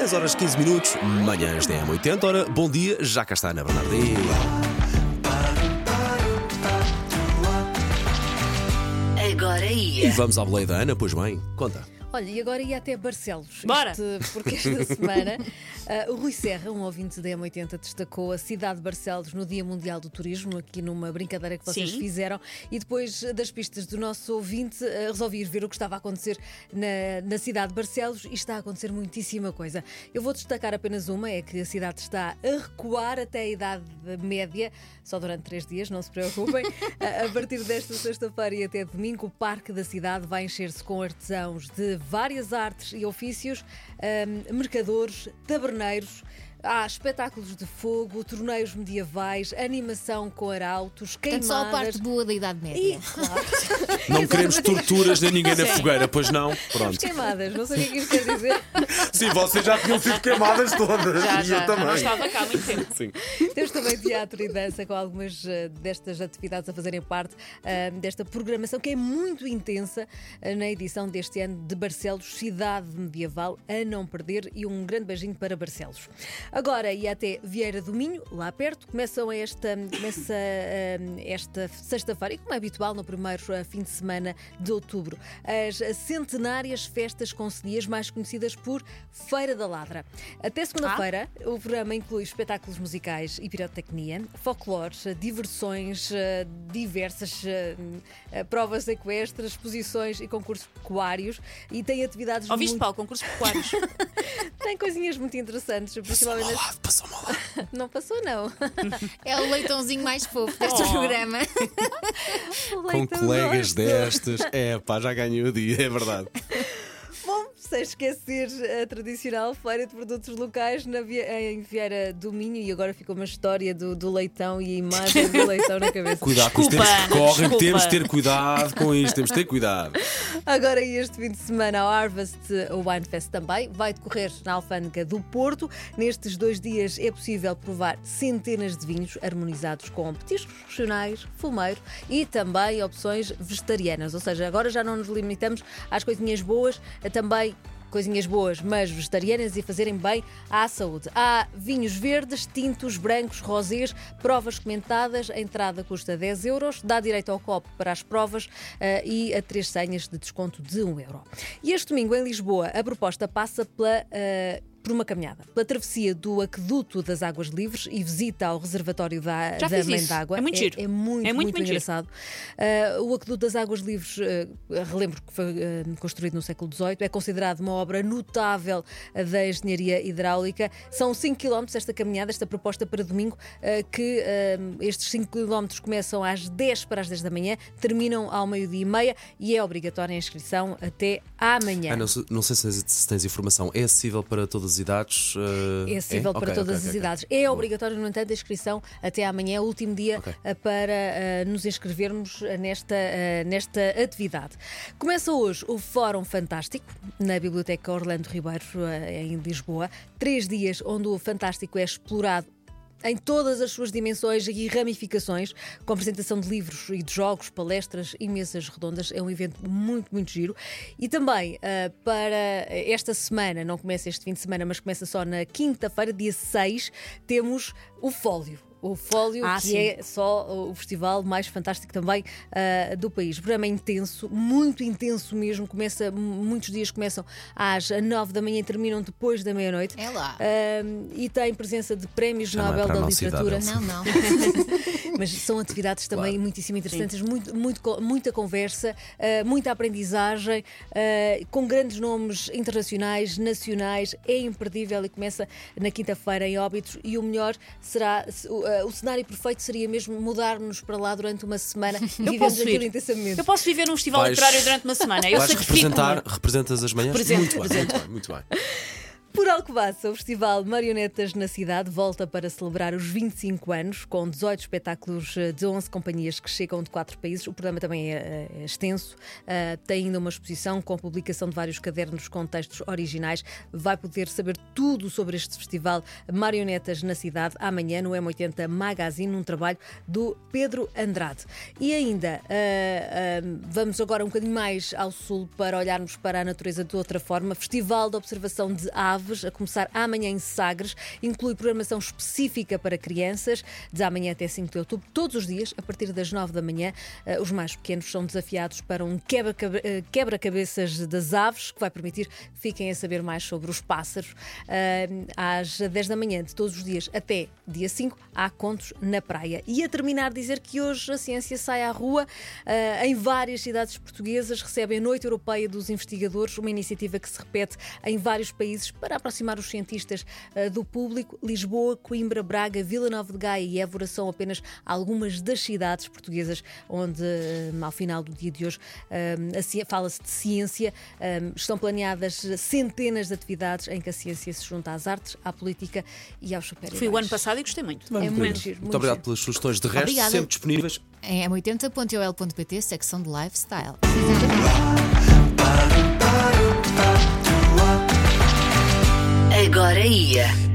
10 horas 15 minutos, manhãs da M80. Ora, bom dia, já cá está Ana Bernardinho. Agora E ia. vamos à boleia da Ana, pois bem, conta. Olha, e agora ia até Barcelos. Bora! Este- porque esta semana ah, o Rui Serra, um ouvinte da M80, destacou a cidade de Barcelos no Dia Mundial do Turismo, aqui numa brincadeira que vocês Sim. fizeram. E depois das pistas do nosso ouvinte, ah, resolvi ir ver o que estava a acontecer na, na cidade de Barcelos e está a acontecer muitíssima coisa. Eu vou destacar apenas uma: é que a cidade está a recuar até a idade média, só durante três dias, não se preocupem. a, a partir desta sexta-feira e até domingo, o Parque da Cidade vai encher-se com artesãos de várias artes e ofícios, ahm, mercadores, taberneiros. Há espetáculos de fogo, torneios medievais, animação com arautos, Portanto, só a queimadas. parte boa da Idade Média. E, claro, Não queremos torturas nem ninguém na fogueira, pois não? Pronto. queimadas, não sei o que é isto quer dizer. Sim, vocês já tinham sido queimadas todas. Já, e já, eu também. não estava cá há muito tempo. Sim. Temos também teatro e dança com algumas eh, destas atividades a fazerem parte eh, desta programação que é muito intensa eh, na edição deste ano de Barcelos, cidade medieval a não perder e um grande beijinho para Barcelos. Agora e até Vieira do Minho, lá perto, começam esta, começa eh, esta sexta-feira e como é habitual no primeiro eh, fim de semana de outubro, as centenárias festas concelhias mais conhecidas por Feira da Ladra. Até segunda-feira o programa inclui espetáculos musicais e pirotecnia, folclore, diversões eh, diversas, provas equestres, exposições e concursos pecuários e tem atividades Ouviste, muito... Paulo, concursos pecuários? Tem coisinhas muito interessantes, principalmente... Ao lado, passou-me ao lado. Não passou, não. É o leitãozinho mais fofo deste Oh. programa. Com colegas destas. É, pá, já ganhei o dia, é verdade. Bom, sem esquecer a tradicional feira de produtos locais na Vie- em Vieira do Minho e agora ficou uma história do, do leitão e a imagem do leitão na cabeça. Cuidado com os tempos que correm, desculpa. temos de ter cuidado com isto, temos de ter cuidado. Agora, este fim de semana, a Harvest Wine Fest também vai decorrer na Alfândega do Porto. Nestes dois dias é possível provar centenas de vinhos harmonizados com petiscos regionais, fumeiro e também opções vegetarianas. Ou seja, agora já não nos limitamos às coisinhas boas, também coisinhas boas, mas vegetarianas e fazerem bem à saúde. Há vinhos verdes, tintos, brancos, rosés, provas comentadas, a entrada custa 10 euros, dá direito ao copo para as provas eh, e a três senhas de desconto de 1 euro. E este domingo em Lisboa a proposta passa pela. eh, por uma caminhada, pela travessia do Aqueduto das Águas Livres e visita ao reservatório da, Já da Mãe d'Água. É muito giro. É, muito, É muito, muito, engraçado. Uh, o Aqueduto das Águas Livres, uh, relembro que foi uh, construído no século XVIII, é considerado uma obra notável da engenharia hidráulica. São 5 km esta caminhada, esta proposta para domingo, que estes 5 km começam às 10 para as 10 da manhã, terminam ao meio-dia e meia e é obrigatória a inscrição até amanhã. Ah, não, sei- não sei se tens, se tens informação. É acessível para todas as idades? uh, É acessível para Ok, todas ok, as ok, ok. idades. É obrigatório, no entanto, a inscrição até amanhã, é o último dia eh, para eh, nos inscrevermos nesta, eh, nesta atividade. Começa hoje o Fórum Fantástico na Biblioteca Orlando Ribeiro, em Lisboa. Três dias onde o Fantástico é explorado em todas as suas dimensões e ramificações, com apresentação de livros e de jogos, palestras e mesas redondas. É um evento muito, muito giro. E também ah, para esta semana, não começa este fim de semana, mas começa só na quinta-feira, dia 6, temos o Fólio. O Fólio, Ah, que sim. é só o festival mais fantástico também ah, do país. O programa é intenso, muito intenso mesmo. Começa, muitos dias começam às 9 da manhã e terminam depois da meia-noite. É lá. Ah, e tem presença de prémios Já é Nobel a da nossa idade, Literatura. Elsa. Não, não. Mas são atividades também Claro. muitíssimo interessantes, muito, muito muita conversa, ah, muita aprendizagem, com grandes nomes internacionais, nacionais. É imperdível e começa na quinta-feira em Óbitos. E o melhor será, se- o, cenário perfeito seria mesmo mudarmos para lá durante uma semana e Eu vivemos posso aquilo ir. intensamente. Eu posso viver num festival Vais- literário durante uma semana. Eu Vais sacrifico-me. representar, representas as manhãs? Presente, muito, bem, muito bem, muito bem. Por Alcobaça, o Festival Marionetas na Cidade volta para celebrar os 25 anos, com 18 espetáculos de 11 companhias que chegam de quatro países. O programa também é, é extenso, eh, tem ainda uma exposição com publicação de vários cadernos com textos originais. Vai poder saber tudo sobre este festival Marionetas na Cidade amanhã no M80 Magazine, num trabalho do Pedro Andrade. E ainda, eh, eh, vamos agora um bocadinho mais ao sul para olharmos para a natureza de outra forma. Festival de Observação de Aves A começar amanhã em Sagres. Inclui programação específica para crianças, de amanhã até 5 de outubro, todos os dias, a partir das 9 da manhã. Eh, Os mais pequenos são desafiados para um eh, quebra-cabeças das aves, que vai permitir que fiquem a saber mais sobre os pássaros. Eh, Às 10 da manhã de todos os dias até dia 5, há contos na praia. E a terminar, dizer que hoje a ciência sai à rua. Em várias cidades portuguesas recebem a Noite Europeia dos Investigadores, uma iniciativa que se repete em vários países para aproximar os cientistas eh, do público. Lisboa, Coimbra, Braga, Vila Nova de Gaia e Évora são apenas algumas das cidades portuguesas onde, eh, ao final do dia de hoje, eh, fala-se de ciência. Estão planeadas centenas de atividades em que a ciência se junta às artes, à política e aos super Fui o ano passado e gostei muito. É muito giro, Muito muito obrigado giro. pelas sugestões. De resto, Obrigada. sempre disponíveis. Em m80.ol.pt, secção de lifestyle. Agora ia.